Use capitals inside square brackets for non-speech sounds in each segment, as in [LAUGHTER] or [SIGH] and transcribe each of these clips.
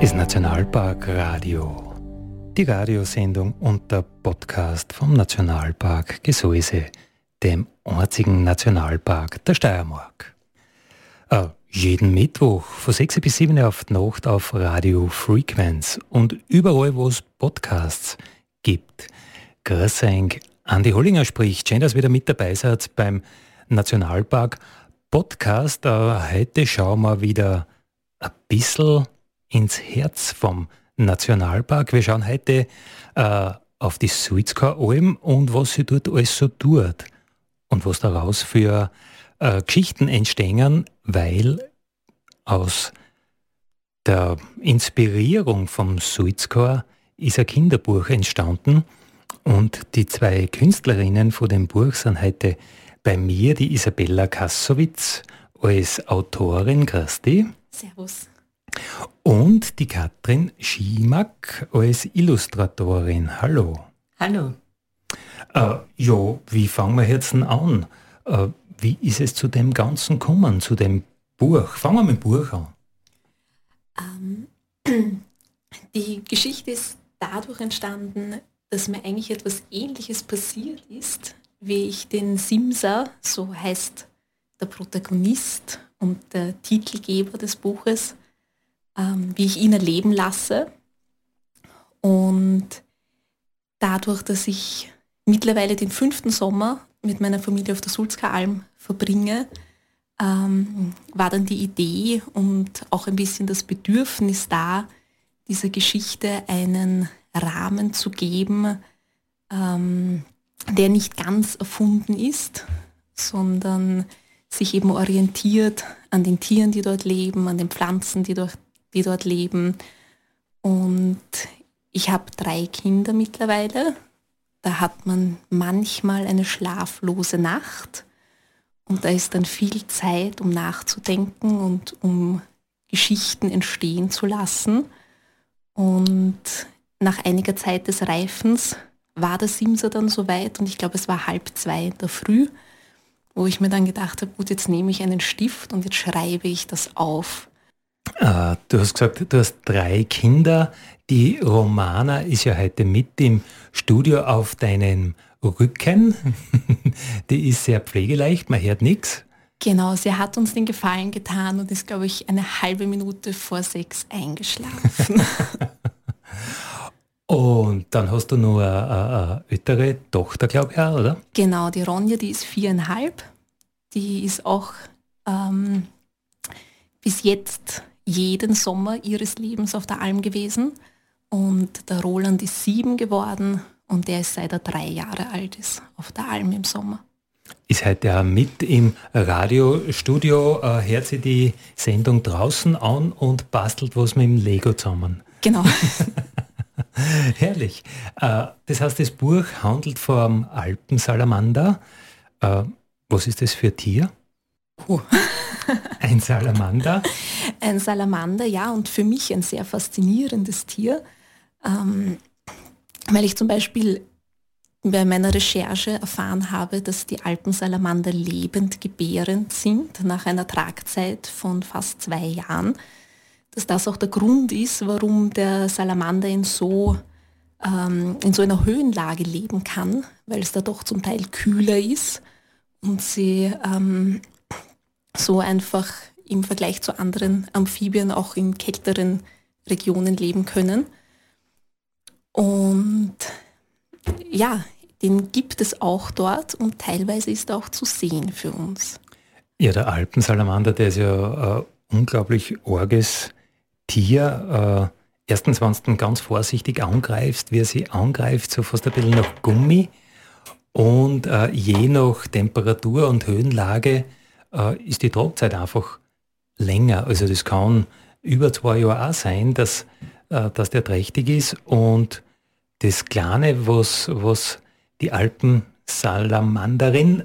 ist Nationalpark Radio. Die Radiosendung und der Podcast vom Nationalpark Gesäuse, dem einzigen Nationalpark der Steiermark. Äh, jeden Mittwoch von 6 bis 7 auf die Nacht auf Radio Frequenz und überall, wo es Podcasts gibt. Grüß euch, Andi Hollinger spricht. Schön, dass ihr wieder mit dabei seid beim Nationalpark Podcast. Äh, heute schauen wir wieder ein bisschen ins Herz vom Nationalpark. Wir schauen heute äh, auf die Suizka-Alm und was sie dort alles so tut und was daraus für äh, Geschichten entstehen, weil aus der Inspirierung vom Suizka ist ein Kinderbuch entstanden und die zwei Künstlerinnen von dem Buch sind heute bei mir, die Isabella Kassowitz als Autorin, Christi. Servus. Und die Katrin Schimak als Illustratorin. Hallo. Hallo. Äh, ja, wie fangen wir jetzt an? Äh, wie ist es zu dem Ganzen gekommen, zu dem Buch? Fangen wir mit dem Buch an. Ähm, [CLEARS THROAT] die Geschichte ist dadurch entstanden, dass mir eigentlich etwas Ähnliches passiert ist, wie ich den Simsa, so heißt der Protagonist und der Titelgeber des Buches, ähm, wie ich ihn erleben lasse. Und dadurch, dass ich mittlerweile den fünften Sommer mit meiner Familie auf der Sulzker Alm verbringe, ähm, war dann die Idee und auch ein bisschen das Bedürfnis da, dieser Geschichte einen Rahmen zu geben, ähm, der nicht ganz erfunden ist, sondern sich eben orientiert an den Tieren, die dort leben, an den Pflanzen, die dort die dort leben. Und ich habe drei Kinder mittlerweile. Da hat man manchmal eine schlaflose Nacht. Und da ist dann viel Zeit, um nachzudenken und um Geschichten entstehen zu lassen. Und nach einiger Zeit des Reifens war der Simser dann soweit und ich glaube, es war halb zwei in der Früh, wo ich mir dann gedacht habe, gut, jetzt nehme ich einen Stift und jetzt schreibe ich das auf. Äh, du hast gesagt, du hast drei Kinder. Die Romana ist ja heute mit im Studio auf deinem Rücken. [LAUGHS] Die ist sehr pflegeleicht, man hört nichts. Genau, sie hat uns den Gefallen getan und ist, glaube ich, eine halbe Minute vor sechs eingeschlafen. [LAUGHS] und dann hast du nur eine, eine ältere Tochter, glaube ich, oder? Genau, die Ronja, die ist viereinhalb. Die ist auch ähm, bis jetzt jeden Sommer ihres Lebens auf der Alm gewesen. Und der Roland ist sieben geworden und der ist seit er drei Jahre alt ist auf der Alm im Sommer. Ist heute auch mit im Radiostudio, äh, hört sie die Sendung draußen an und bastelt was mit dem Lego zusammen. Genau. [LAUGHS] Herrlich. Äh, das heißt, das Buch handelt vom Alpensalamander. Äh, was ist das für ein Tier? Uh. [LAUGHS] Ein Salamander? Ein Salamander, ja, und für mich ein sehr faszinierendes Tier, ähm, weil ich zum Beispiel bei meiner Recherche erfahren habe, dass die Alpensalamander lebend gebärend sind nach einer Tragzeit von fast zwei Jahren. Dass das auch der Grund ist, warum der Salamander in so, ähm, in so einer Höhenlage leben kann, weil es da doch zum Teil kühler ist und sie ähm, so einfach im Vergleich zu anderen Amphibien auch in kälteren Regionen leben können. Und ja, den gibt es auch dort und teilweise ist er auch zu sehen für uns. Ja, der Alpensalamander, der ist ja ein unglaublich orges Tier. Äh, erstens, wenn du ganz vorsichtig angreifst, wie er sie angreift, so fast ein bisschen nach Gummi. Und äh, je nach Temperatur und Höhenlage äh, ist die Tragzeit einfach länger. Also das kann über zwei Jahre auch sein, dass, äh, dass der trächtig ist. Und das Kleine, was, was die Alpensalamanderin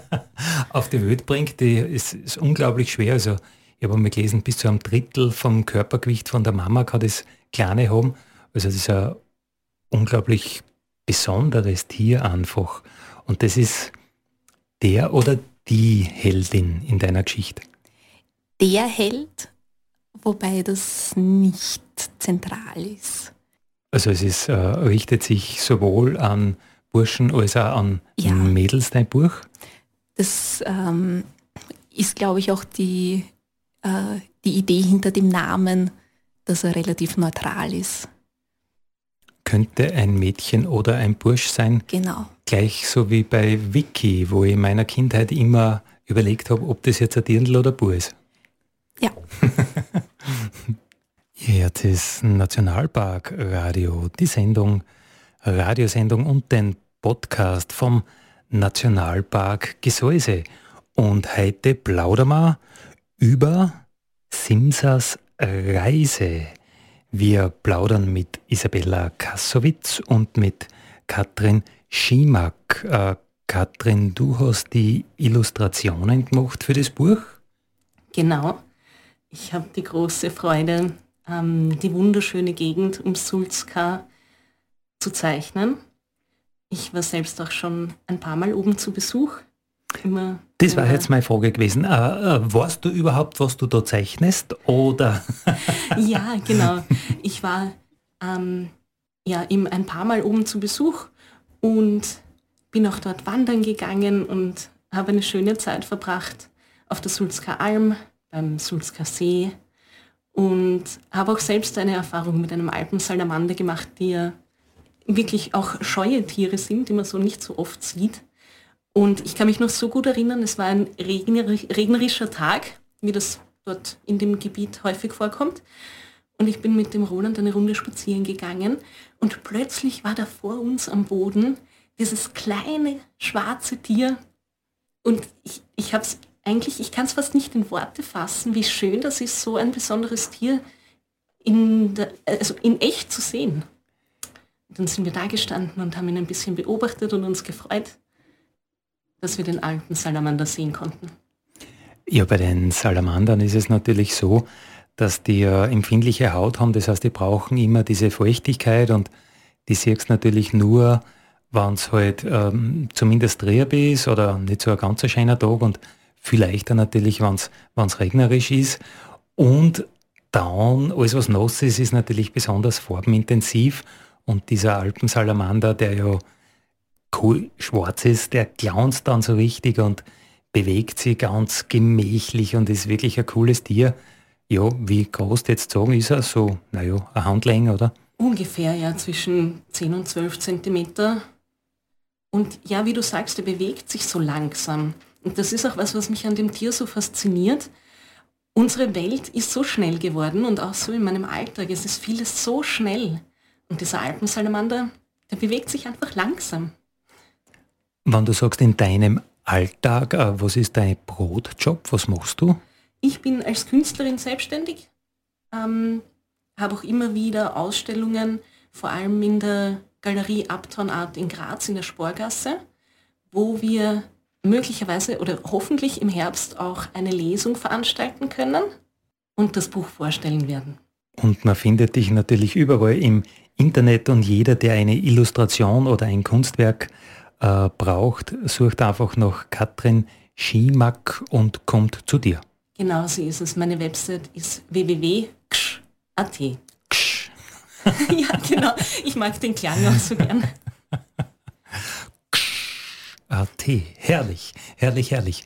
[LAUGHS] auf die Welt bringt, die ist, ist unglaublich schwer. Also ich habe mal gelesen, bis zu einem Drittel vom Körpergewicht von der Mama kann das Kleine haben. Also das ist ein unglaublich besonderes Tier einfach. Und das ist der oder die Heldin in deiner Geschichte. Der Held, wobei das nicht zentral ist. Also es ist, äh, richtet sich sowohl an Burschen als auch an ja. Mädels, dein Buch? Das ähm, ist, glaube ich, auch die, äh, die Idee hinter dem Namen, dass er relativ neutral ist. Könnte ein Mädchen oder ein Bursch sein. Genau. Gleich so wie bei Vicky, wo ich in meiner Kindheit immer überlegt habe, ob das jetzt ein Dirndl oder ein Bur ist. Ja. [LAUGHS] Ihr hört das Nationalpark Radio, die Sendung, Radiosendung und den Podcast vom Nationalpark Gesäuse. Und heute plaudern wir über Simsas Reise. Wir plaudern mit Isabella Kassowitz und mit Katrin Schimak. Äh, Katrin, du hast die Illustrationen gemacht für das Buch? Genau. Ich habe die große Freude, ähm, die wunderschöne Gegend um Sulzka zu zeichnen. Ich war selbst auch schon ein paar Mal oben zu Besuch. Immer das war jetzt meine Frage gewesen. Äh, äh, weißt du überhaupt, was du da zeichnest? Oder? [LAUGHS] ja, genau. [LAUGHS] Ich war ähm, ja, eben ein paar Mal oben zu Besuch und bin auch dort wandern gegangen und habe eine schöne Zeit verbracht auf der Sulzker Alm, beim Sulzker See und habe auch selbst eine Erfahrung mit einem Alpensalamander gemacht, die ja wirklich auch scheue Tiere sind, die man so nicht so oft sieht. Und ich kann mich noch so gut erinnern, es war ein regnerischer Tag, wie das dort in dem Gebiet häufig vorkommt. Und ich bin mit dem Roland eine Runde spazieren gegangen und plötzlich war da vor uns am Boden dieses kleine schwarze Tier. Und ich, ich habe es eigentlich, ich kann es fast nicht in Worte fassen, wie schön das ist, so ein besonderes Tier in, der, also in echt zu sehen. Und dann sind wir da gestanden und haben ihn ein bisschen beobachtet und uns gefreut, dass wir den alten Salamander sehen konnten. Ja, bei den Salamandern ist es natürlich so, dass die ja empfindliche Haut haben. Das heißt, die brauchen immer diese Feuchtigkeit und die siehst natürlich nur, wenn es halt ähm, zumindest trüb ist oder nicht so ein ganz schöner Tag und vielleicht dann natürlich, wenn es regnerisch ist. Und dann, alles was nass ist, ist natürlich besonders farbenintensiv und dieser Alpensalamander, der ja schwarz ist, der glaunt dann so richtig und bewegt sich ganz gemächlich und ist wirklich ein cooles Tier. Ja, wie groß jetzt sagen ist er? So, naja, eine Handlänge, oder? Ungefähr, ja, zwischen 10 und 12 Zentimeter. Und ja, wie du sagst, er bewegt sich so langsam. Und das ist auch was, was mich an dem Tier so fasziniert. Unsere Welt ist so schnell geworden und auch so in meinem Alltag. Es ist vieles so schnell. Und dieser Alpensalamander, der bewegt sich einfach langsam. Wenn du sagst, in deinem Alltag, äh, was ist dein Brotjob? Was machst du? Ich bin als Künstlerin selbstständig, ähm, habe auch immer wieder Ausstellungen, vor allem in der Galerie Uptown Art in Graz in der Sporgasse, wo wir möglicherweise oder hoffentlich im Herbst auch eine Lesung veranstalten können und das Buch vorstellen werden. Und man findet dich natürlich überall im Internet und jeder, der eine Illustration oder ein Kunstwerk äh, braucht, sucht einfach nach Katrin Schimak und kommt zu dir. Genau so ist es. Meine Website ist www.ksch.at. Ksch. [LAUGHS] ja, genau. Ich mag den Klang auch so gern. AT, herrlich, herrlich, herrlich.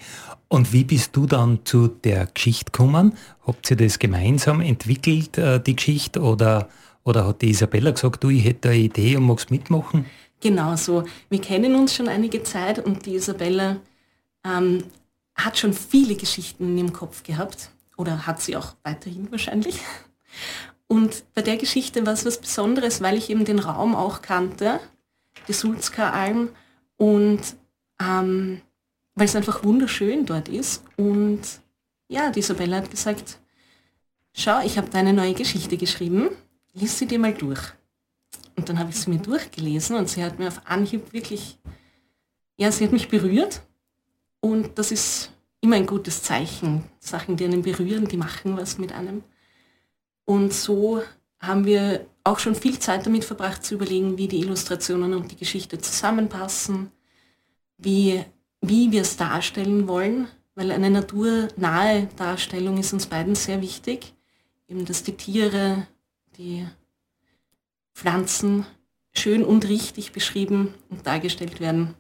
Und wie bist du dann zu der Geschichte gekommen? Habt ihr das gemeinsam entwickelt, äh, die Geschichte, oder, oder hat die Isabella gesagt, du, ich hätte eine Idee und magst mitmachen? Genau so. Wir kennen uns schon einige Zeit und die Isabella ähm, hat schon viele Geschichten in ihrem Kopf gehabt. Oder hat sie auch weiterhin wahrscheinlich. Und bei der Geschichte war es was Besonderes, weil ich eben den Raum auch kannte, die Sulzka Alm. Und ähm, weil es einfach wunderschön dort ist. Und ja, die Isabella hat gesagt, schau, ich habe deine neue Geschichte geschrieben, lies sie dir mal durch. Und dann habe ich sie mir durchgelesen und sie hat mir auf Anhieb wirklich, ja, sie hat mich berührt. Und das ist immer ein gutes Zeichen. Sachen, die einen berühren, die machen was mit einem. Und so haben wir auch schon viel Zeit damit verbracht zu überlegen, wie die Illustrationen und die Geschichte zusammenpassen, wie, wie wir es darstellen wollen, weil eine naturnahe Darstellung ist uns beiden sehr wichtig. Eben, dass die Tiere, die Pflanzen schön und richtig beschrieben und dargestellt werden.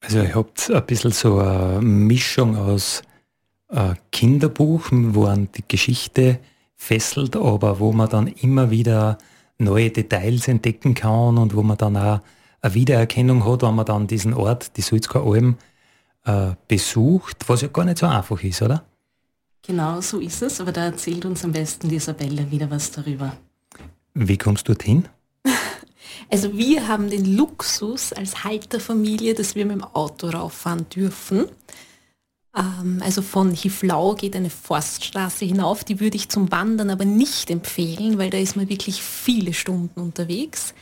Also ihr habt ein bisschen so eine Mischung aus äh, Kinderbuch, wo an die Geschichte fesselt, aber wo man dann immer wieder neue Details entdecken kann und wo man dann auch eine Wiedererkennung hat, wenn man dann diesen Ort, die Sulzker Alm, äh, besucht, was ja gar nicht so einfach ist, oder? Genau, so ist es, aber da erzählt uns am besten die Isabelle wieder was darüber. Wie kommst du dorthin? Also wir haben den Luxus als Halterfamilie, dass wir mit dem Auto rauffahren dürfen. Ähm, also von Hiflau geht eine Forststraße hinauf, die würde ich zum Wandern aber nicht empfehlen, weil da ist man wirklich viele Stunden unterwegs.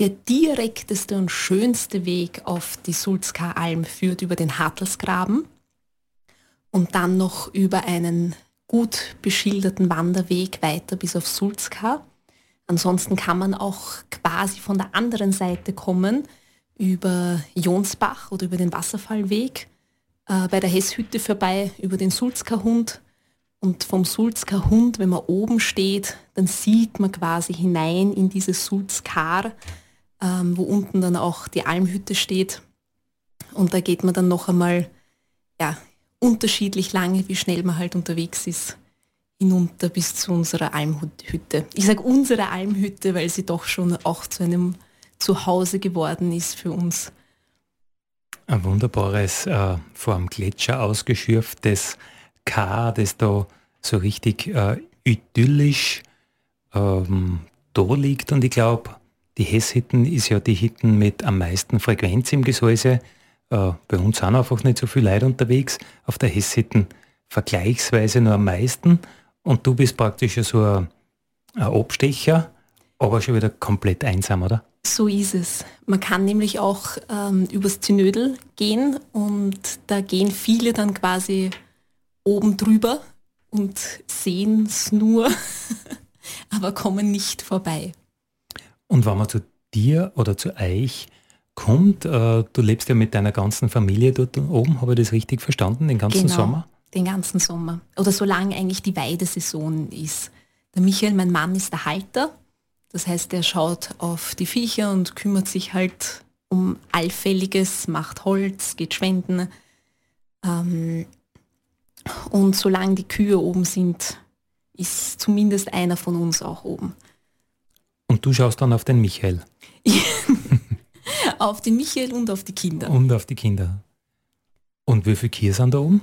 Der direkteste und schönste Weg auf die Sulzker Alm führt über den Hartelsgraben und dann noch über einen gut beschilderten Wanderweg weiter bis auf Sulzka. Ansonsten kann man auch quasi von der anderen Seite kommen, über Jonsbach oder über den Wasserfallweg, äh, bei der Hesshütte vorbei, über den Sulzker Hund. Und vom Sulzker Hund, wenn man oben steht, dann sieht man quasi hinein in dieses Sulzkar, ähm, wo unten dann auch die Almhütte steht. Und da geht man dann noch einmal ja, unterschiedlich lange, wie schnell man halt unterwegs ist hinunter bis zu unserer Almhütte. Ich sage unsere Almhütte, weil sie doch schon auch zu einem Zuhause geworden ist für uns. Ein wunderbares, äh, vor dem Gletscher ausgeschürftes K, das da so richtig äh, idyllisch ähm, da liegt. Und ich glaube, die Hesshitten ist ja die Hitten mit am meisten Frequenz im Gesäuse. Äh, bei uns sind einfach nicht so viele Leute unterwegs. Auf der Hesshitten vergleichsweise nur am meisten. Und du bist praktisch so ein, ein Abstecher, aber schon wieder komplett einsam, oder? So ist es. Man kann nämlich auch ähm, übers Zinödel gehen und da gehen viele dann quasi oben drüber und sehen es nur, [LAUGHS] aber kommen nicht vorbei. Und wenn man zu dir oder zu euch kommt, äh, du lebst ja mit deiner ganzen Familie dort oben, habe ich das richtig verstanden, den ganzen genau. Sommer? Den ganzen Sommer. Oder solange eigentlich die Weidesaison ist. Der Michael, mein Mann, ist der Halter. Das heißt, er schaut auf die Viecher und kümmert sich halt um Allfälliges, macht Holz, geht schwenden. Ähm, und solange die Kühe oben sind, ist zumindest einer von uns auch oben. Und du schaust dann auf den Michael? [LAUGHS] auf den Michael und auf die Kinder. Und auf die Kinder. Und wie viele Kühe sind da oben?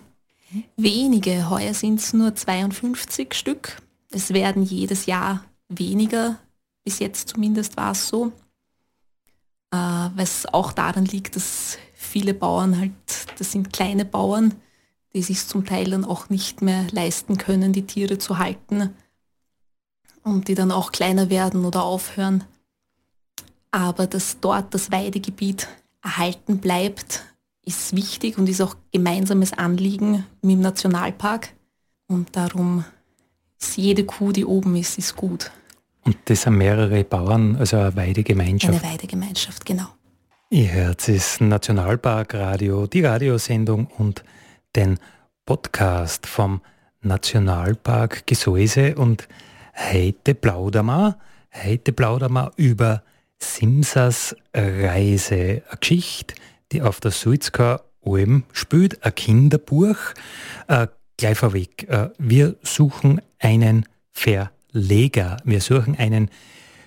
Wenige, heuer sind es nur 52 Stück. Es werden jedes Jahr weniger, bis jetzt zumindest war es so. Äh, was auch daran liegt, dass viele Bauern halt, das sind kleine Bauern, die sich zum Teil dann auch nicht mehr leisten können, die Tiere zu halten und die dann auch kleiner werden oder aufhören. Aber dass dort das Weidegebiet erhalten bleibt, ist wichtig und ist auch gemeinsames Anliegen mit dem Nationalpark. Und darum ist jede Kuh, die oben ist, ist gut. Und das sind mehrere Bauern, also eine Weidegemeinschaft. Eine Weidegemeinschaft, genau. Ihr hört es Nationalpark Radio, die Radiosendung und den Podcast vom Nationalpark Gesäuse und heute plaudern wir, heute plaudern wir über Simsas Reise, eine Geschichte, die auf der Sulzker Alm spielt, ein Kinderbuch. Äh, gleich vorweg, äh, wir suchen einen Verleger, wir suchen einen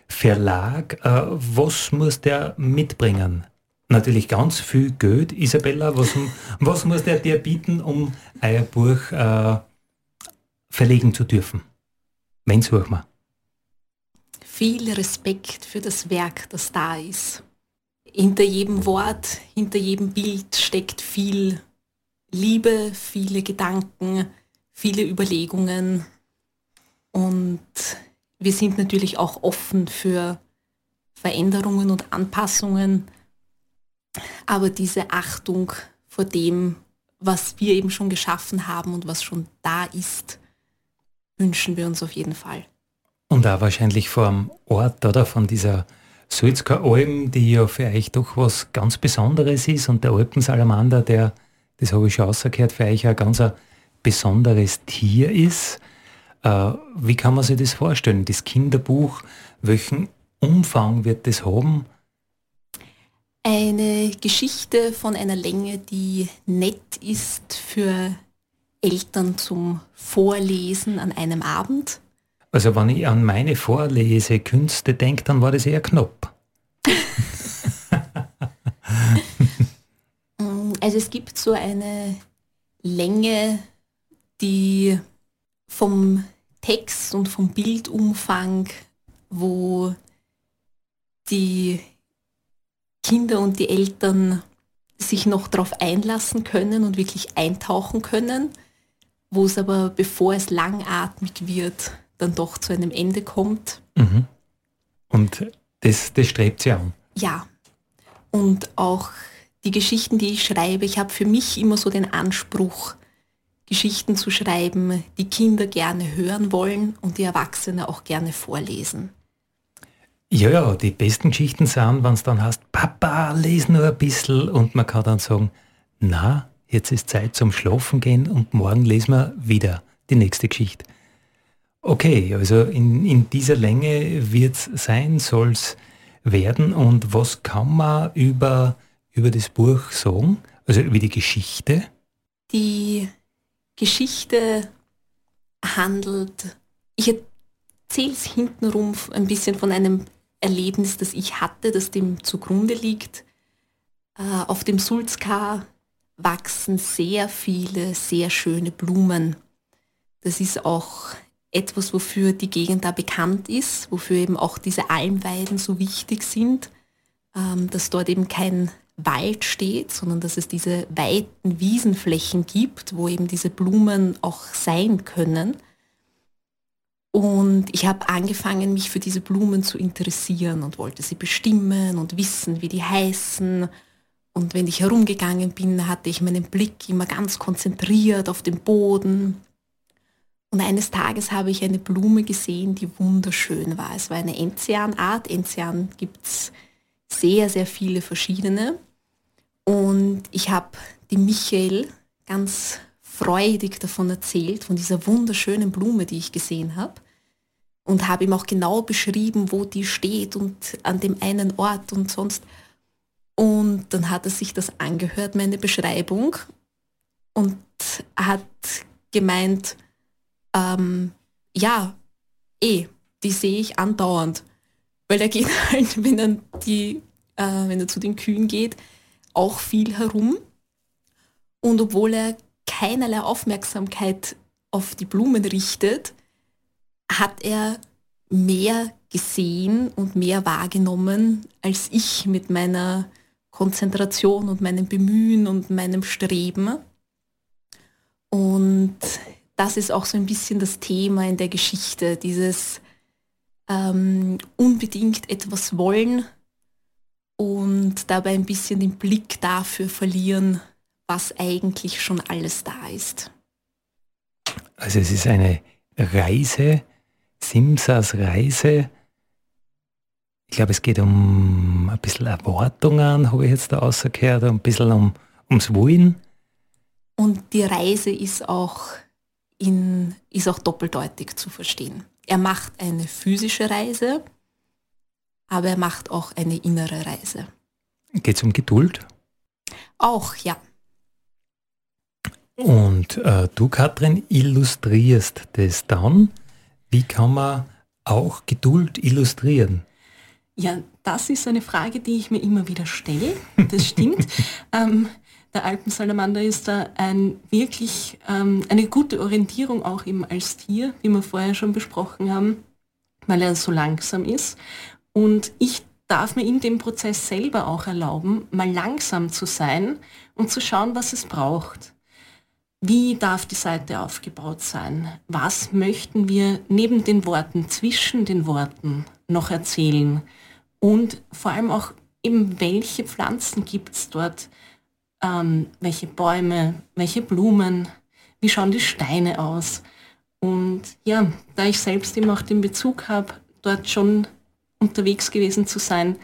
Verlag. Äh, was muss der mitbringen? Natürlich ganz viel Geld. Isabella, was, was muss der dir bieten, um euer Buch äh, verlegen zu dürfen? Wen suchen wir? Viel Respekt für das Werk, das da ist hinter jedem Wort, hinter jedem Bild steckt viel Liebe, viele Gedanken, viele Überlegungen. Und wir sind natürlich auch offen für Veränderungen und Anpassungen. Aber diese Achtung vor dem, was wir eben schon geschaffen haben und was schon da ist, wünschen wir uns auf jeden Fall. Und auch wahrscheinlich vom Ort oder von dieser Sulzker Alm, die ja für euch doch was ganz Besonderes ist und der Alpensalamander, der, das habe ich schon ausgehört, für euch ein ganz ein besonderes Tier ist. Äh, wie kann man sich das vorstellen? Das Kinderbuch, welchen Umfang wird das haben? Eine Geschichte von einer Länge, die nett ist für Eltern zum Vorlesen an einem Abend. Also wenn ich an meine Vorlesekünste denke, dann war das eher knapp. also es gibt so eine Länge, die vom Text und vom Bildumfang, wo die Kinder und die Eltern sich noch darauf einlassen können und wirklich eintauchen können, wo es aber, bevor es langatmig wird, dann doch zu einem Ende kommt. Mhm. Und das, das strebt sie an. Ja. Und auch die Geschichten, die ich schreibe, ich habe für mich immer so den Anspruch, Geschichten zu schreiben, die Kinder gerne hören wollen und die Erwachsene auch gerne vorlesen. Ja, ja, die besten Geschichten sind, wenn es dann heißt, Papa, les nur ein bisschen und man kann dann sagen, na, jetzt ist Zeit zum Schlafen gehen und morgen lesen wir wieder die nächste Geschichte. Okay, also in, in dieser Länge wird es sein, soll es werden und was kann man über, über das Buch sagen, also über die Geschichte? Die Geschichte handelt, ich erzähle es hintenrum ein bisschen von einem Erlebnis, das ich hatte, das dem zugrunde liegt. Äh, auf dem Sulzkar wachsen sehr viele sehr schöne Blumen. Das ist auch etwas, wofür die Gegend da bekannt ist, wofür eben auch diese Almweiden so wichtig sind, ähm, dass dort eben kein Wald steht, sondern dass es diese weiten Wiesenflächen gibt, wo eben diese Blumen auch sein können. Und ich habe angefangen, mich für diese Blumen zu interessieren und wollte sie bestimmen und wissen, wie die heißen. Und wenn ich herumgegangen bin, hatte ich meinen Blick immer ganz konzentriert auf den Boden. Und eines Tages habe ich eine Blume gesehen, die wunderschön war. Es war eine Enzianart. Enzian gibt es sehr, sehr viele verschiedene. Und ich habe dem Michael ganz freudig davon erzählt, von dieser wunderschönen Blume, die ich gesehen habe und habe ihm auch genau beschrieben, wo die steht und an dem einen Ort und sonst. Und dann hat er sich das angehört, meine Beschreibung, und hat gemeint, ähm, ja, eh, die sehe ich andauernd. Weil er geht [LAUGHS] halt, wenn er, die, äh, wenn er zu den Kühen geht, auch viel herum. Und obwohl er keinerlei Aufmerksamkeit auf die Blumen richtet, hat er mehr gesehen und mehr wahrgenommen als ich mit meiner Konzentration und meinem Bemühen und meinem Streben. Und das ist auch so ein bisschen das Thema in der Geschichte, dieses ähm, unbedingt etwas wollen und dabei ein bisschen den Blick dafür verlieren, was eigentlich schon alles da ist. Also es ist eine Reise Simsas Reise. Ich glaube, es geht um ein bisschen Erwartungen, habe ich jetzt da rausgehört, ein bisschen um, ums Wollen. Und die Reise ist auch, in, ist auch doppeldeutig zu verstehen. Er macht eine physische Reise, aber er macht auch eine innere Reise. Geht es um Geduld? Auch, ja. Und äh, du, Katrin, illustrierst das dann wie kann man auch Geduld illustrieren? Ja, das ist eine Frage, die ich mir immer wieder stelle. Das stimmt. [LAUGHS] ähm, der Alpensalamander ist da ein wirklich ähm, eine gute Orientierung auch eben als Tier, wie wir vorher schon besprochen haben, weil er so langsam ist. Und ich darf mir in dem Prozess selber auch erlauben, mal langsam zu sein und zu schauen, was es braucht. Wie darf die Seite aufgebaut sein? Was möchten wir neben den Worten, zwischen den Worten noch erzählen? Und vor allem auch eben, welche Pflanzen gibt es dort? Ähm, welche Bäume, welche Blumen, wie schauen die Steine aus. Und ja, da ich selbst eben auch den Bezug habe, dort schon unterwegs gewesen zu sein,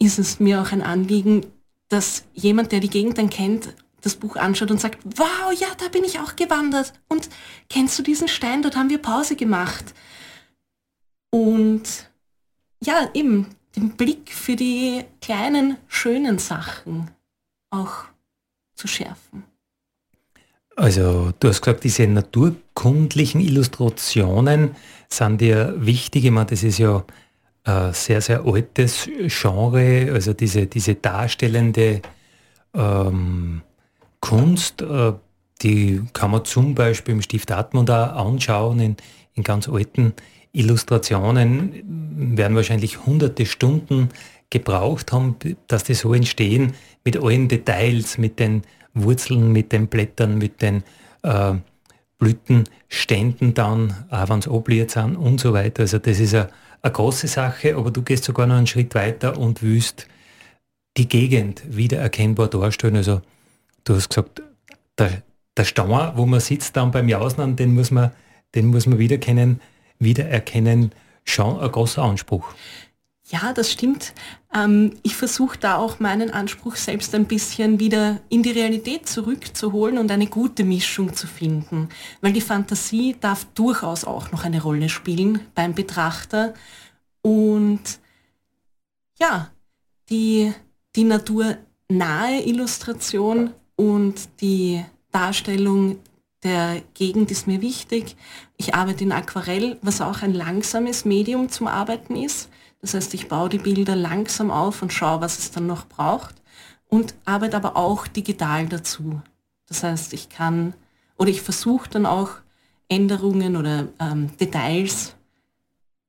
ist es mir auch ein Anliegen, dass jemand, der die Gegend dann kennt, das Buch anschaut und sagt, wow, ja, da bin ich auch gewandert. Und kennst du diesen Stein? Dort haben wir Pause gemacht. Und ja, eben den Blick für die kleinen, schönen Sachen auch zu schärfen. Also du hast gesagt, diese naturkundlichen Illustrationen sind dir wichtig. Ich meine, das ist ja ein sehr, sehr altes Genre, also diese, diese darstellende ähm, Kunst, äh, die kann man zum Beispiel im Stift Atmund anschauen, in, in ganz alten Illustrationen werden wahrscheinlich hunderte Stunden gebraucht haben, dass die so entstehen, mit allen Details, mit den Wurzeln, mit den Blättern, mit den äh, Blütenständen dann, auch wenn es obliert sind und so weiter. Also das ist eine, große Sache, aber du gehst sogar noch einen Schritt weiter und willst die Gegend wieder erkennbar darstellen. Also du hast gesagt, der, der Stauer, wo man sitzt dann beim Jausen, den muss man, den muss man wiedererkennen, wiedererkennen, schon ein großer Anspruch. Ja, das stimmt. Ähm, ich versuche da auch meinen Anspruch selbst ein bisschen wieder in die Realität zurückzuholen und eine gute Mischung zu finden. Weil die Fantasie darf durchaus auch noch eine Rolle spielen beim Betrachter. Und ja, die, die naturnahe Illustration und die Darstellung der Gegend ist mir wichtig. Ich arbeite in Aquarell, was auch ein langsames Medium zum Arbeiten ist. Das heißt, ich baue die Bilder langsam auf und schaue, was es dann noch braucht und arbeite aber auch digital dazu. Das heißt, ich kann oder ich versuche dann auch Änderungen oder ähm, Details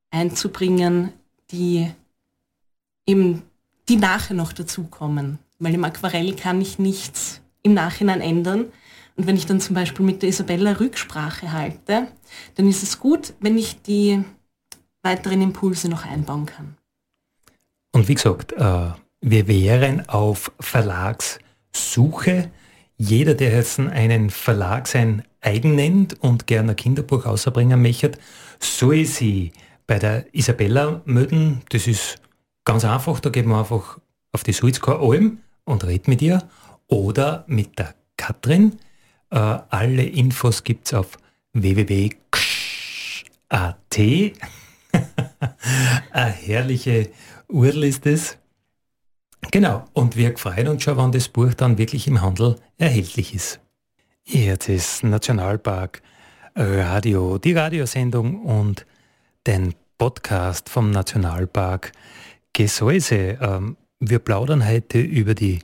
einzubringen, die eben die nachher noch dazukommen. Weil im Aquarell kann ich nichts im Nachhinein ändern. Und wenn ich dann zum Beispiel mit der Isabella Rücksprache halte, dann ist es gut, wenn ich die weiteren Impulse noch einbauen kann. Und wie gesagt, äh, wir wären auf Verlagssuche. Jeder, der jetzt einen Verlag sein eigen nennt und gerne ein Kinderbuch ausbringen möchte, soll sie bei der Isabella melden. Das ist ganz einfach, da geht man einfach auf die Sulzkar Alm und redet mit ihr oder mit der Katrin. Äh, alle Infos gibt es auf www.ksch.at. [LAUGHS] Eine herrliche Url ist es. Genau, und wir freuen uns schon, wann das Buch dann wirklich im Handel erhältlich ist. Jetzt ist Nationalpark Radio, die Radiosendung und den Podcast vom Nationalpark Gesäuse. Ähm, wir plaudern heute über die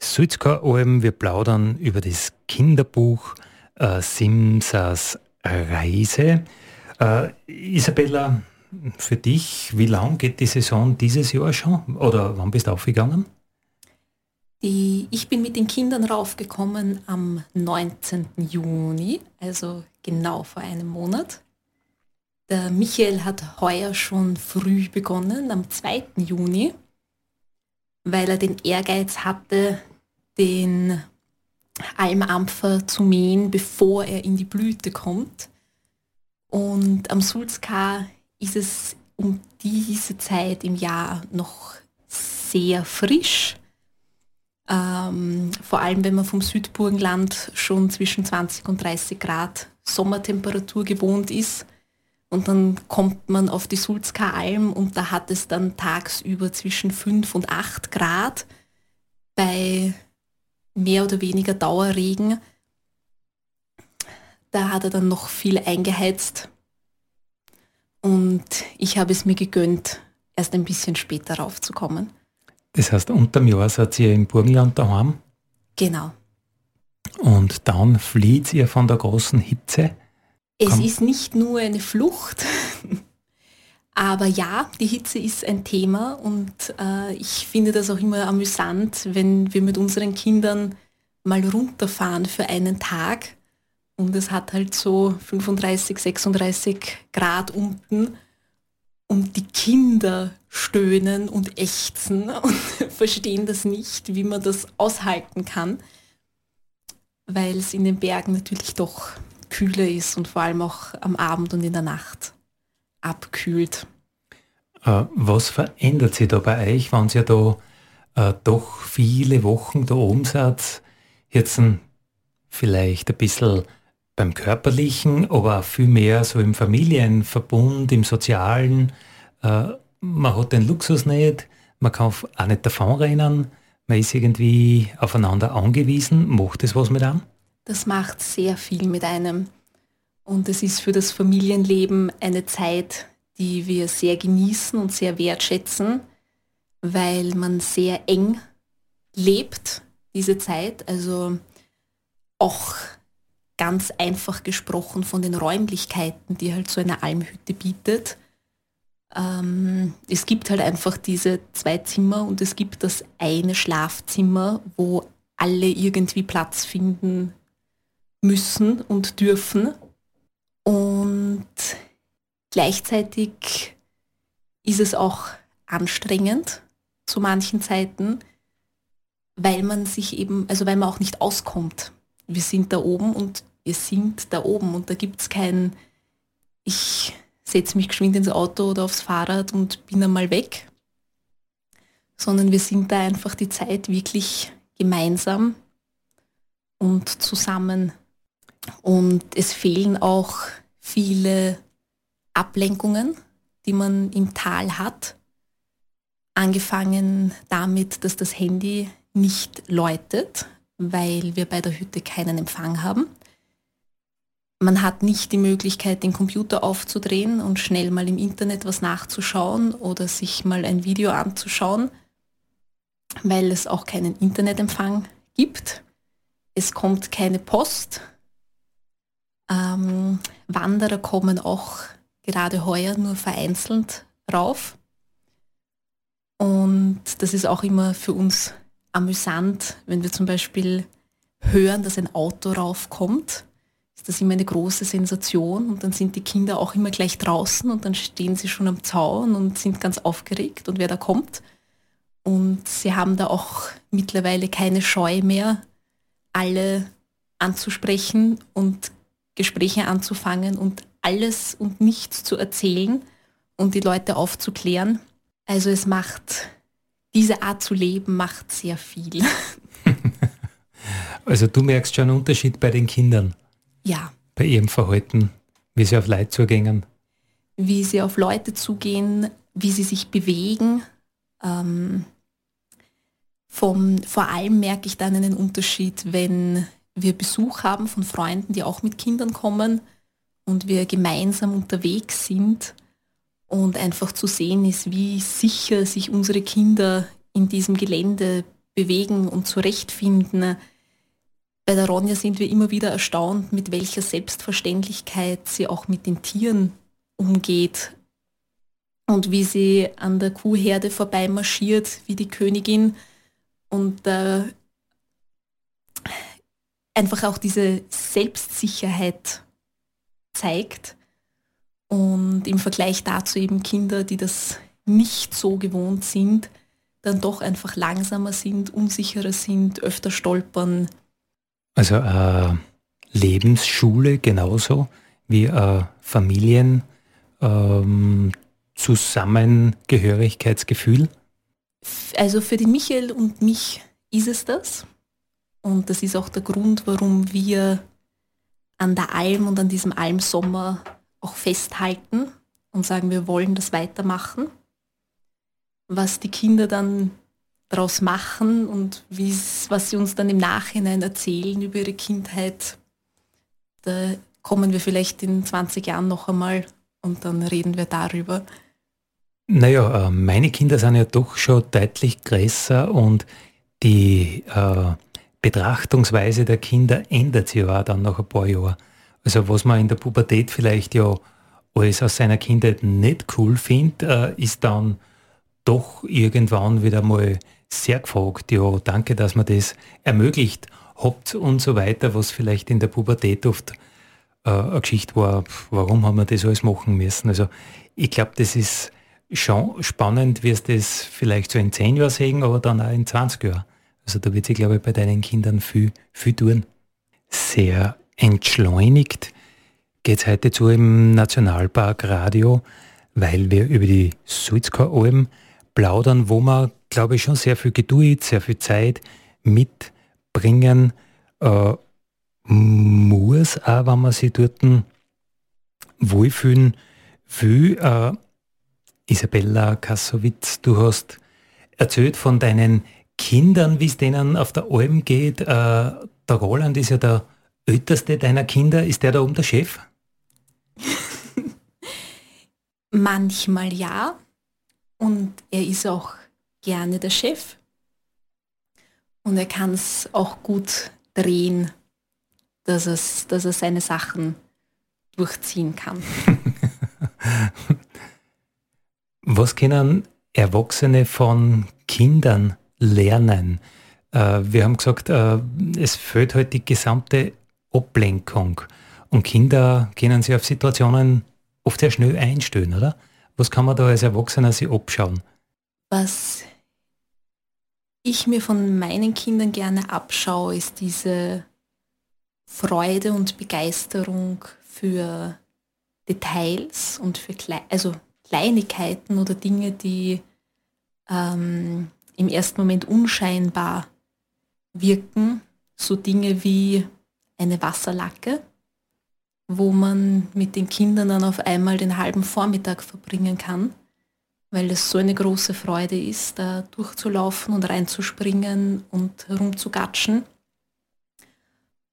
Sulzkar-Alben, wir plaudern über das Kinderbuch äh, Simsas Reise. Äh, Isabella, für dich, wie lang geht die Saison dieses Jahr schon? Oder wann bist du aufgegangen? Die, ich bin mit den Kindern raufgekommen am 19. Juni, also genau vor einem Monat. Der Michael hat heuer schon früh begonnen, am 2. Juni, weil er den Ehrgeiz hatte, den Almampfer zu mähen, bevor er in die Blüte kommt. Und am Sulzkar ist es um diese Zeit im Jahr noch sehr frisch. Ähm, vor allem wenn man vom Südburgenland schon zwischen 20 und 30 Grad Sommertemperatur gewohnt ist. Und dann kommt man auf die Sulzkar Alm und da hat es dann tagsüber zwischen 5 und 8 Grad bei mehr oder weniger Dauerregen. Da hat er dann noch viel eingeheizt und ich habe es mir gegönnt, erst ein bisschen später raufzukommen. Das heißt, unterm Jahr seid ihr im Burgenland daheim? Genau. Und dann flieht ihr von der großen Hitze? Es Komm. ist nicht nur eine Flucht, [LAUGHS] aber ja, die Hitze ist ein Thema und äh, ich finde das auch immer amüsant, wenn wir mit unseren Kindern mal runterfahren für einen Tag und es hat halt so 35, 36 Grad unten und die Kinder stöhnen und ächzen und [LAUGHS] verstehen das nicht, wie man das aushalten kann. weil es in den Bergen natürlich doch kühler ist und vor allem auch am Abend und in der Nacht abkühlt. Äh, was verändert sich da bei euch, wenn ihr da äh, doch viele Wochen da oben seid? Jetzt vielleicht ein bisschen beim Körperlichen, aber viel mehr so im Familienverbund, im Sozialen. Äh, man hat den Luxus nicht, man kann auch nicht davon rennen, man ist irgendwie aufeinander angewiesen. Macht das was mit einem? Das macht sehr viel mit einem. Und es ist für das Familienleben eine Zeit, die wir sehr genießen und sehr wertschätzen, weil man sehr eng lebt, diese Zeit. Also auch ganz einfach gesprochen von den Räumlichkeiten, die halt so eine Almhütte bietet. Ähm, es gibt halt einfach diese zwei Zimmer und es gibt das eine Schlafzimmer, wo alle irgendwie Platz finden müssen und dürfen. Und gleichzeitig ist es auch anstrengend zu manchen Zeiten, weil man sich eben, also weil man auch nicht auskommt. Wir sind da oben und wir sind da oben und da gibt es kein, ich setze mich geschwind ins Auto oder aufs Fahrrad und bin einmal weg, sondern wir sind da einfach die Zeit wirklich gemeinsam und zusammen. Und es fehlen auch viele Ablenkungen, die man im Tal hat. Angefangen damit, dass das Handy nicht läutet, weil wir bei der Hütte keinen Empfang haben. Man hat nicht die Möglichkeit, den Computer aufzudrehen und schnell mal im Internet was nachzuschauen oder sich mal ein Video anzuschauen, weil es auch keinen Internetempfang gibt. Es kommt keine Post, ähm, Wanderer kommen auch gerade heuer nur vereinzelt rauf. Und das ist auch immer für uns amüsant, wenn wir zum Beispiel hören, dass ein Auto raufkommt. Ist immer eine große Sensation und dann sind die Kinder auch immer gleich draußen und dann stehen sie schon am Zaun und sind ganz aufgeregt und wer da kommt. Und sie haben da auch mittlerweile keine Scheu mehr, alle anzusprechen und Gespräche anzufangen und alles und nichts zu erzählen und die Leute aufzuklären. Also es macht, diese Art zu leben macht sehr viel. [LAUGHS] also du merkst schon einen Unterschied bei den Kindern. Ja. Bei ihrem Verhalten, wie sie auf Leute zugehen. Wie sie auf Leute zugehen, wie sie sich bewegen. Ähm, vom, vor allem merke ich dann einen Unterschied, wenn wir Besuch haben von Freunden, die auch mit Kindern kommen und wir gemeinsam unterwegs sind und einfach zu sehen ist, wie sicher sich unsere Kinder in diesem Gelände bewegen und zurechtfinden. Bei der Ronja sind wir immer wieder erstaunt, mit welcher Selbstverständlichkeit sie auch mit den Tieren umgeht und wie sie an der Kuhherde vorbei marschiert wie die Königin und äh, einfach auch diese Selbstsicherheit zeigt und im Vergleich dazu eben Kinder, die das nicht so gewohnt sind, dann doch einfach langsamer sind, unsicherer sind, öfter stolpern. Also äh, Lebensschule genauso wie äh, Familien ähm, Zusammengehörigkeitsgefühl? Also für den Michael und mich ist es das. Und das ist auch der Grund, warum wir an der Alm und an diesem Almsommer auch festhalten und sagen, wir wollen das weitermachen. Was die Kinder dann daraus machen und was sie uns dann im Nachhinein erzählen über ihre Kindheit, da kommen wir vielleicht in 20 Jahren noch einmal und dann reden wir darüber. Naja, äh, meine Kinder sind ja doch schon deutlich größer und die äh, Betrachtungsweise der Kinder ändert sich ja auch dann nach ein paar Jahren. Also was man in der Pubertät vielleicht ja alles aus seiner Kindheit nicht cool findet, äh, ist dann doch irgendwann wieder mal sehr gefragt. Ja, danke, dass man das ermöglicht habt und so weiter, was vielleicht in der Pubertät oft äh, eine Geschichte war, warum haben wir das alles machen müssen. Also ich glaube, das ist schon spannend, wirst das vielleicht so in zehn Jahren sehen, aber dann auch in 20 Jahren. Also da wird sich, glaube ich, bei deinen Kindern viel, viel tun. sehr entschleunigt geht es heute zu im Nationalpark Radio, weil wir über die Sulzker Alm plaudern, wo wir, glaube ich, schon sehr viel Geduld, sehr viel Zeit mitbringen äh, muss, auch wenn man sich dort wohlfühlen will. Äh, Isabella Kassowitz, du hast erzählt von deinen Kindern, wie es denen auf der Alm geht. Äh, der Roland ist ja der älteste deiner Kinder. Ist der da oben der Chef? [LAUGHS] Manchmal ja. Und er ist auch gerne der Chef. Und er kann es auch gut drehen, dass, es, dass er seine Sachen durchziehen kann. [LAUGHS] Was können Erwachsene von Kindern lernen? Äh, wir haben gesagt, äh, es fehlt halt die gesamte Ablenkung. Und Kinder können sich auf Situationen oft sehr schnell einstellen, oder? Was kann man da als Erwachsener sich abschauen? Was ich mir von meinen Kindern gerne abschaue, ist diese Freude und Begeisterung für Details und für Kle also Kleinigkeiten oder Dinge, die ähm, im ersten Moment unscheinbar wirken. So Dinge wie eine Wasserlacke, wo man mit den Kindern dann auf einmal den halben Vormittag verbringen kann, weil es so eine große Freude ist, da durchzulaufen und reinzuspringen und herumzugatschen.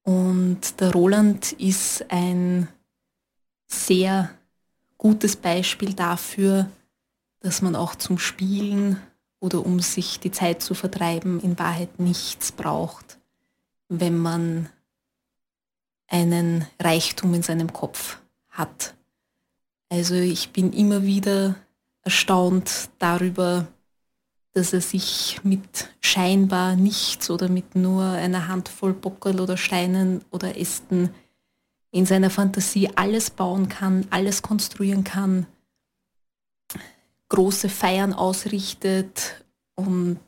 Und der Roland ist ein sehr gutes Beispiel dafür, dass man auch zum Spielen oder um sich die Zeit zu vertreiben in Wahrheit nichts braucht, wenn man einen Reichtum in seinem Kopf hat. Also ich bin immer wieder erstaunt darüber, dass er sich mit scheinbar nichts oder mit nur einer Handvoll Bockel oder Steinen oder Ästen in seiner Fantasie alles bauen kann, alles konstruieren kann, große Feiern ausrichtet und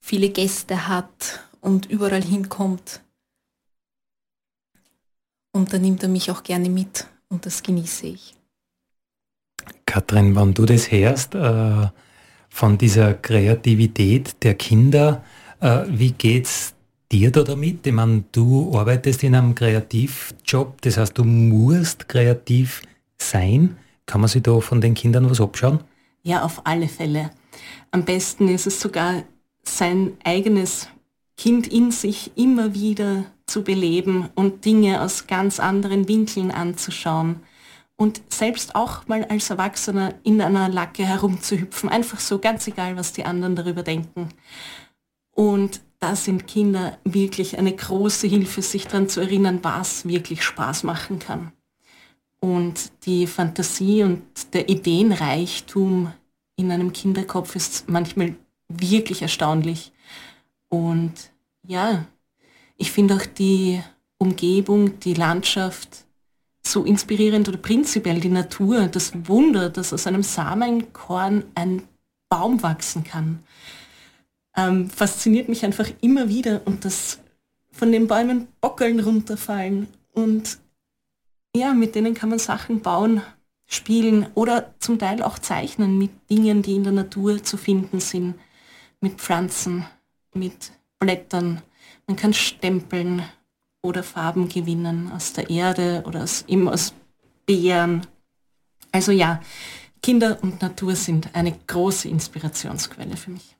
viele Gäste hat und überall hinkommt. Und da nimmt er mich auch gerne mit und das genieße ich. Katrin, wenn du das hörst, äh, von dieser Kreativität der Kinder, äh, wie geht's dir da damit? Ich meine, du arbeitest in einem Kreativjob, das heißt, du musst kreativ sein. Kann man sich da von den Kindern was abschauen? Ja, auf alle Fälle. Am besten ist es sogar, sein eigenes Kind in sich immer wieder zu beleben und Dinge aus ganz anderen Winkeln anzuschauen. Und selbst auch mal als Erwachsener in einer Lacke herumzuhüpfen, einfach so, ganz egal, was die anderen darüber denken. Und da sind Kinder wirklich eine große Hilfe, sich daran zu erinnern, was wirklich Spaß machen kann. Und die Fantasie und der Ideenreichtum in einem Kinderkopf ist manchmal wirklich erstaunlich. Und ja, ich finde auch die Umgebung, die Landschaft so inspirierend oder prinzipiell die Natur, das Wunder, dass aus einem Samenkorn ein Baum wachsen kann ähm, fasziniert mich einfach immer wieder und dass von den Bäumen Bockeln runterfallen und ja, mit denen kann man Sachen bauen, spielen oder zum Teil auch zeichnen mit Dingen, die in der Natur zu finden sind, mit Pflanzen, mit Blättern. Man kann stempeln oder Farben gewinnen aus der Erde oder aus, eben aus Beeren. Also ja, Kinder und Natur sind eine große Inspirationsquelle für mich.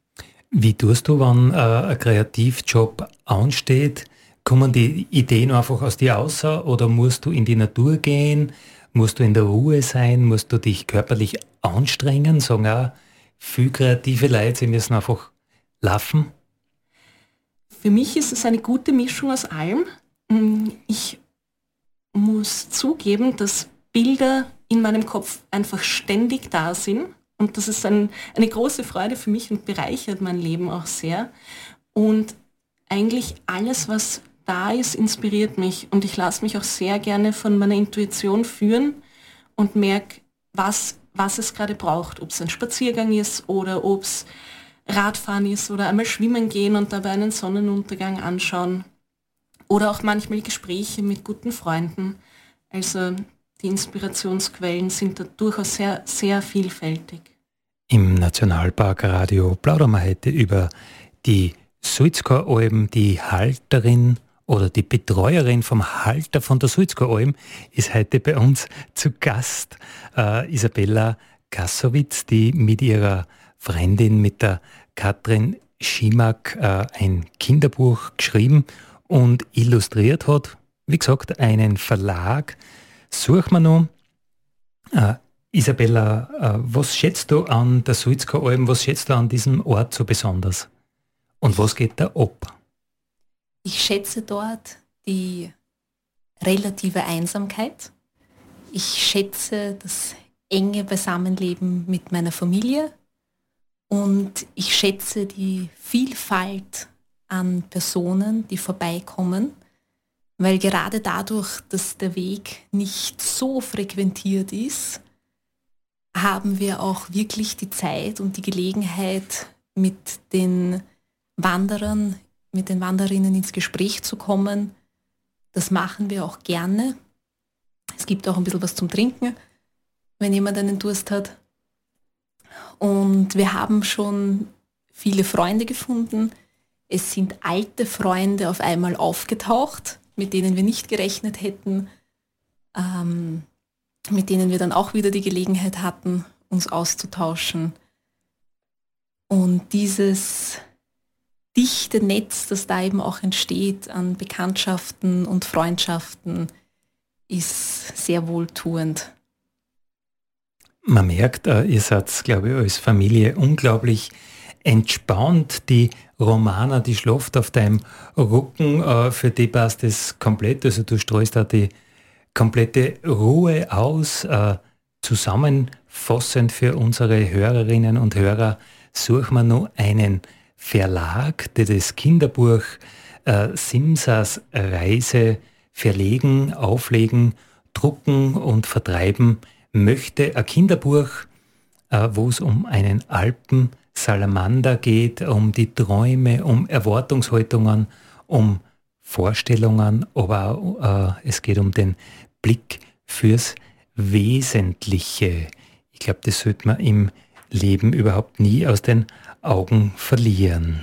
Wie tust du, wenn äh, ein Kreativjob ansteht? Kommen die Ideen einfach aus dir raus oder musst du in die Natur gehen? Musst du in der Ruhe sein? Musst du dich körperlich anstrengen? Sagen auch viel kreative Leute, sie müssen einfach laufen. Für mich ist es eine gute Mischung aus allem. Mm, ich muss zugeben, dass Bilder in meinem Kopf einfach ständig da sind und das ist ein, eine große Freude für mich und bereichert mein Leben auch sehr. Und eigentlich alles, was da ist, inspiriert mich. Und ich lasse mich auch sehr gerne von meiner Intuition führen und merke, was, was es gerade braucht. Ob es ein Spaziergang ist oder ob es Radfahren ist oder einmal schwimmen gehen und dabei einen Sonnenuntergang anschauen. oder auch manchmal Gespräche mit guten Freunden. Also die Inspirationsquellen sind da durchaus sehr, sehr vielfältig. Im Nationalpark Radio plaudern wir heute über die Sulzko-Alben, die Halterin oder die Betreuerin vom Halter von der Sulzko-Alm ist heute bei uns zu Gast. Äh, Isabella Kassowitz, die mit ihrer Freundin, mit der Katrin Schimak, äh, ein Kinderbuch geschrieben und illustriert hat. Wie gesagt, einen Verlag. Such mal noch. Äh, Isabella, äh, was schätzt du an der Sulzko-Alm, was schätzt du an diesem Ort so besonders? Und was geht da ab? Ich schätze dort die relative Einsamkeit. Ich schätze das enge Beisammenleben mit meiner Familie und ich schätze die Vielfalt an Personen, die vorbeikommen, weil gerade dadurch, dass der Weg nicht so frequentiert ist, haben wir auch wirklich die Zeit und die Gelegenheit, mit den Wanderern mit den Wanderinnen ins Gespräch zu kommen. Das machen wir auch gerne. Es gibt auch ein bisschen was zum Trinken, wenn jemand einen Durst hat. Und wir haben schon viele Freunde gefunden. Es sind alte Freunde auf einmal aufgetaucht, mit denen wir nicht gerechnet hätten, ähm, mit denen wir dann auch wieder die Gelegenheit hatten, uns auszutauschen. Und dieses dichte Netz, das da eben auch entsteht an Bekanntschaften und Freundschaften, ist sehr wohltuend. Man merkt, äh, ihr seid, glaube ich, als Familie unglaublich entspannt. Die Romana, die schläft auf deinem Rücken, äh, für die passt das komplett. Also du streust da die komplette Ruhe aus. Äh, zusammenfassend für unsere Hörerinnen und Hörer suchen wir nur einen Verlag, der das Kinderbuch Simsas Reise verlegen, auflegen, drucken und vertreiben möchte. Ein Kinderbuch, äh, wo es um einen Alpensalamander geht, um die Träume, um Erwartungshaltungen, um Vorstellungen, aber äh, es geht um den Blick fürs Wesentliche. Ich glaube, das sollte man im Leben überhaupt nie aus den Augen verlieren.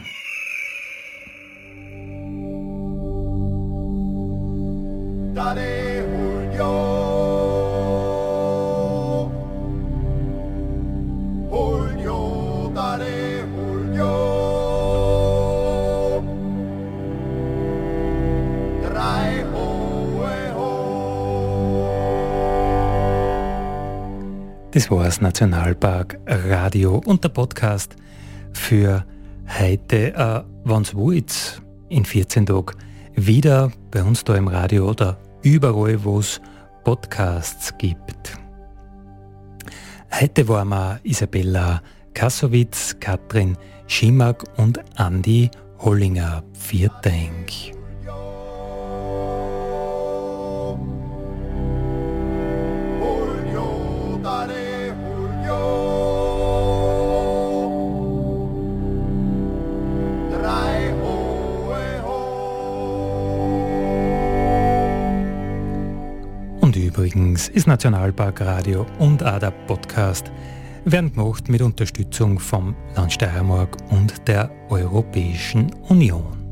Das war das Nationalpark Radio und der Podcast für heute. Äh, Wenn es wollt, in 14 Tagen wieder bei uns da im Radio oder überall, wo es Podcasts gibt. Heute waren wir Isabella Kassowitz, Katrin Schimak und Andi Hollinger. Vielen Übrigens ist Nationalpark Radio und ADA Podcast werden gemacht mit Unterstützung vom Land Steiermark und der Europäischen Union.